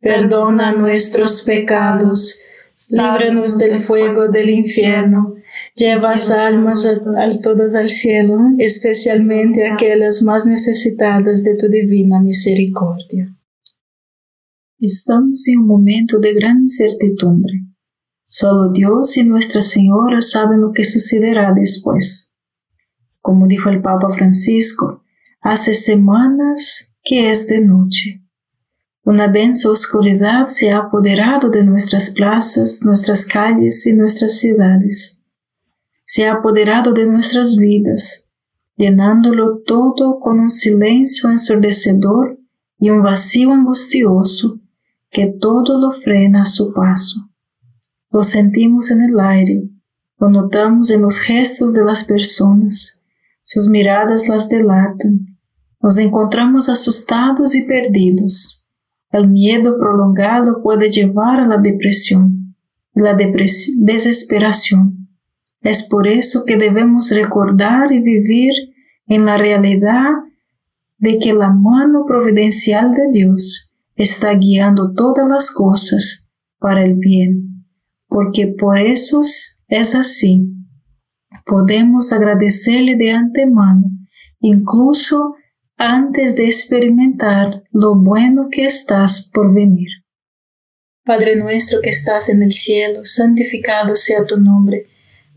perdona nuestros pecados, líbranos del fuego del infierno, lleva almas a, todas al cielo, especialmente aquellas más necesitadas de tu divina misericordia. Estamos en un momento de gran incertidumbre. Solo Dios y Nuestra Señora saben lo que sucederá después. Como dijo el Papa Francisco, hace semanas que es de noche una densa oscuridad se ha apoderado de nuestras plazas, nuestras calles y nuestras ciudades. Se ha apoderado de nuestras vidas, llenándolo todo con un silencio ensordecedor y un vacío angustioso que todo lo frena a su paso. Lo sentimos en el aire, lo notamos en los gestos de las personas, sus miradas las delatan. Nos encontramos asustados y perdidos el miedo prolongado puede llevar a la depresión, la desesperación. Es por eso que debemos recordar y vivir en la realidad de que la mano providencial de Dios está guiando todas las cosas para el bien, porque por eso es así. Podemos agradecerle de antemano, incluso antes de experimentar lo bueno que estás por venir. Padre nuestro que estás en el cielo, santificado sea tu nombre.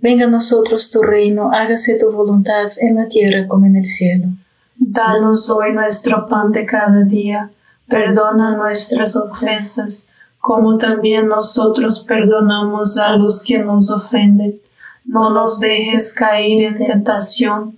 Venga a nosotros tu reino, hágase tu voluntad en la tierra como en el cielo. Danos hoy nuestro pan de cada día, perdona nuestras ofensas como también nosotros perdonamos a los que nos ofenden. No nos dejes caer en tentación,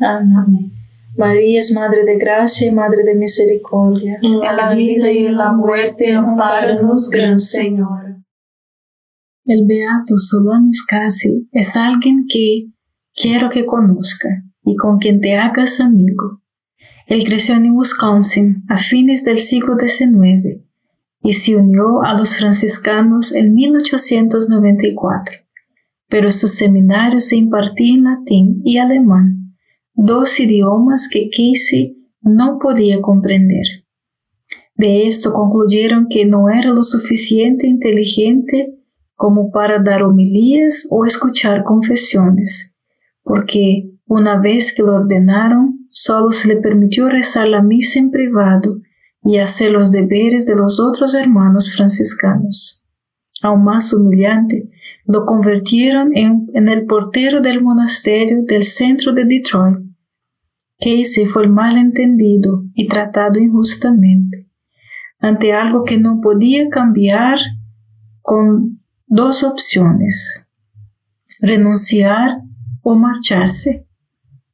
Amén. María es Madre de Gracia y Madre de Misericordia. En la vida y en la muerte, amparanos, Gran Señor. El Beato Solanus Casi es alguien que quiero que conozca y con quien te hagas amigo. Él creció en Wisconsin a fines del siglo XIX y se unió a los franciscanos en 1894, pero su seminario se impartía en latín y alemán, dos idiomas que Casey no podía comprender. De esto concluyeron que no era lo suficiente inteligente como para dar homilías o escuchar confesiones, porque una vez que lo ordenaron, solo se le permitió rezar la misa en privado y hacer los deberes de los otros hermanos franciscanos. Aún más humillante, lo convirtieron en, el portero del monasterio del centro de Detroit. Casey fue mal entendido y tratado injustamente, ante algo que no podía cambiar con dos opciones, renunciar o marcharse,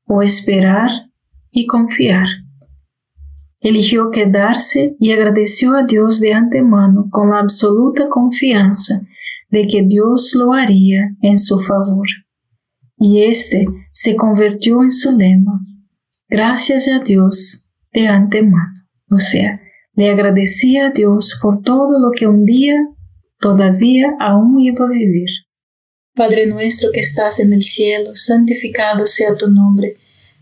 o esperar y confiar. Eligió quedarse y agradeció a Dios de antemano con la absoluta confianza de que Dios lo haría en su favor. Y este se convirtió en su lema. Gracias a Dios de antemano. O sea, le agradecía a Dios por todo lo que un día todavía aún iba a vivir. Padre nuestro que estás en el cielo, santificado sea tu nombre.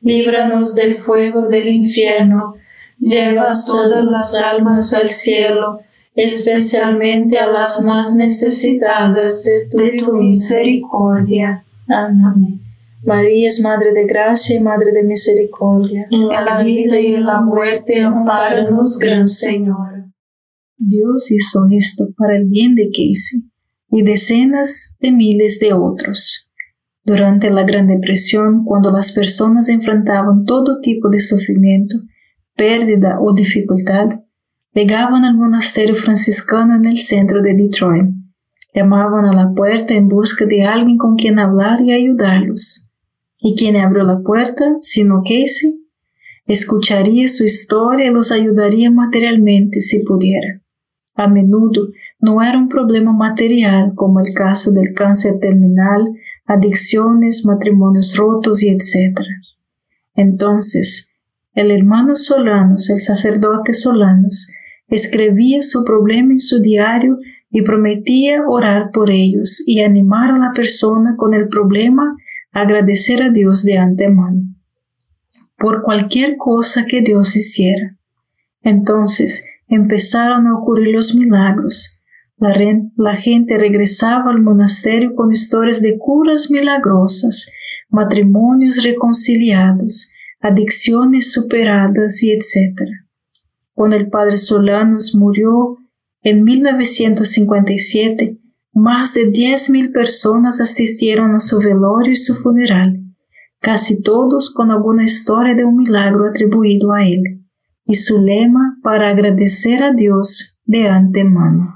líbranos del fuego del infierno, lleva todas las almas al cielo, especialmente a las más necesitadas de tu, misericordia. Amén. María es Madre de Gracia y Madre de Misericordia. En la vida y en la muerte, amparanos, Gran Señor. Dios hizo esto para el bien de Casey y decenas de miles de otros. Durante la Gran Depresión, cuando las personas enfrentaban todo tipo de sufrimiento, pérdida o dificultad, llegaban al monasterio franciscano en el centro de Detroit Llamaban a la puerta en busca de alguien con quien hablar y ayudarlos. ¿Y quien abrió la puerta, sino Casey? Escucharía su historia y los ayudaría materialmente si pudiera. A menudo no era un problema material como el caso del cáncer terminal, adicciones, matrimonios rotos y etc. Entonces, el hermano Solanos, el sacerdote Solanos, escribía su problema en su diario y prometía orar por ellos y animar a la persona con el problema a agradecer a Dios de antemano por cualquier cosa que Dios hiciera. Entonces empezaron a ocurrir los milagros. La, gente regresaba al monasterio con historias de curas milagrosas, matrimonios reconciliados, adicciones superadas y etc. Cuando el padre Solanos murió en 1957, más de 10.000 personas asistieron a su velorio y su funeral, casi todos con alguna historia de un milagro atribuido a él, y su lema para agradecer a Dios de antemano.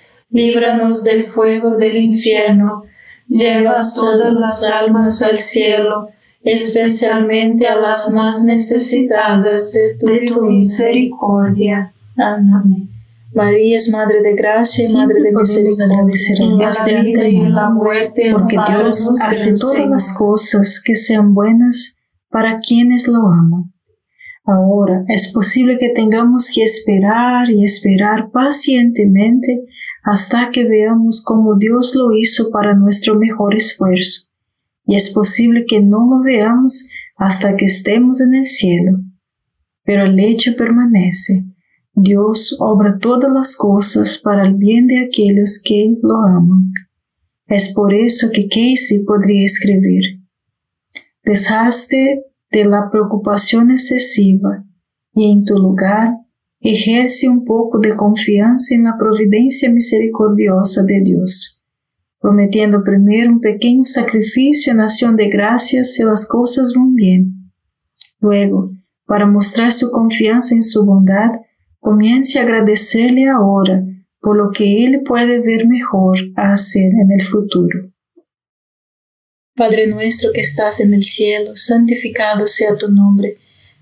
líbranos del fuego del infierno, lleva todas las almas al cielo, especialmente a las más necesitadas de tu, misericordia. Amén. María es Madre de Gracia y Madre de Misericordia. En la vida y en la muerte, porque Dios hace todas las cosas que sean buenas para quienes lo aman. Ahora es posible que tengamos que esperar y esperar pacientemente hasta que veamos cómo Dios lo hizo para nuestro mejor esfuerzo. Y es posible que no lo veamos hasta que estemos en el cielo. Pero el hecho permanece. Dios obra todas las cosas para el bien de aquellos que lo aman. Es por eso que Casey podría escribir, dejaste de la preocupación excesiva y en tu lugar ejerce un poco de confianza en la providencia misericordiosa de Dios, prometiendo primero un pequeño sacrificio en acción de gracias si las cosas van bien. Luego, para mostrar su confianza en su bondad, comience a agradecerle ahora por lo que Él puede ver mejor a hacer en el futuro. Padre nuestro que estás en el cielo, santificado sea tu nombre.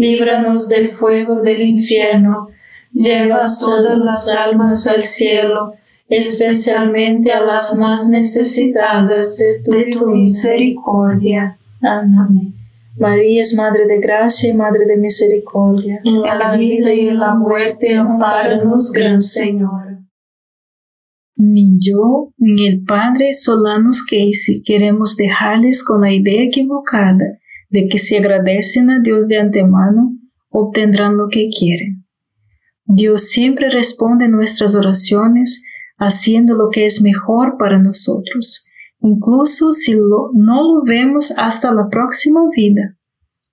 líbranos del fuego del infierno, lleva todas las almas al cielo, especialmente a las más necesitadas de tu, misericordia. Amén. María es Madre de Gracia y Madre de Misericordia. En la vida y en la muerte, amparanos, Gran Señor. Ni yo ni el Padre Solanos Casey queremos dejarles con la idea equivocada de que si agradecen a Dios de antemano, obtendrán lo que quieren. Dios siempre responde nuestras oraciones haciendo lo que es mejor para nosotros, incluso si no lo vemos hasta la próxima vida.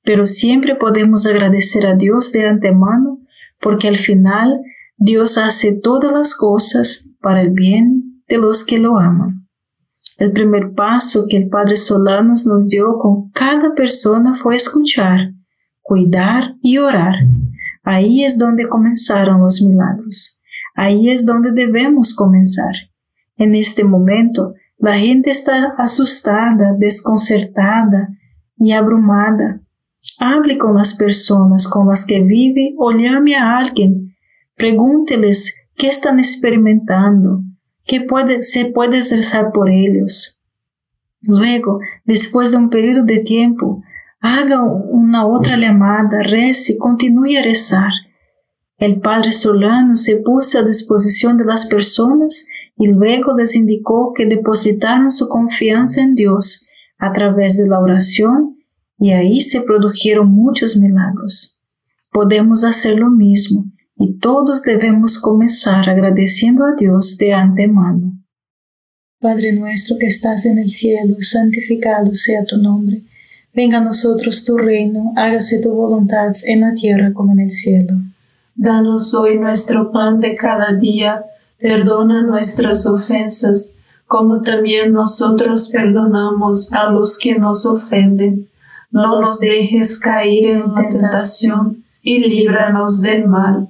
Pero siempre podemos agradecer a Dios de antemano porque al final Dios hace todas las cosas para el bien de los que lo aman. El primer paso que el Padre Solanos nos dio con cada persona fue escuchar, cuidar y orar. Ahí es donde comenzaron los milagros. Ahí es donde debemos comenzar. En este momento, la gente está asustada, desconcertada y abrumada. Hable con las personas con las que vive o llame a alguien. Pregúnteles qué están experimentando, puede, se puede rezar por ellos. Luego, después de un periodo de tiempo, haga una otra llamada, rece continúe a rezar. El padre Solano se puso a disposición de las personas y luego les indicó que depositaran su confianza en Dios a través de la oración y ahí se produjeron muchos milagros. Podemos hacer lo mismo y todos debemos comenzar agradeciendo a Dios de antemano. Padre nuestro que estás en el cielo, santificado sea tu nombre. Venga a nosotros tu reino, hágase tu voluntad en la tierra como en el cielo. Danos hoy nuestro pan de cada día, perdona nuestras ofensas, como también nosotros perdonamos a los que nos ofenden. No nos dejes caer en la tentación y líbranos del mal.